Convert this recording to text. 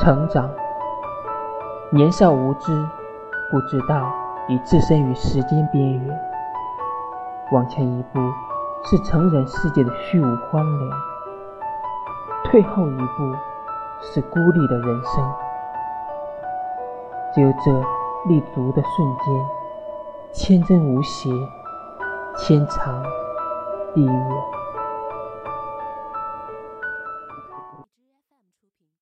成长年少无知，不知道已置身于时间边缘，往前一步是成人世界的虚无荒凉，退后一步是孤立的人生。只有这立足的瞬间，天真无邪，天长地远。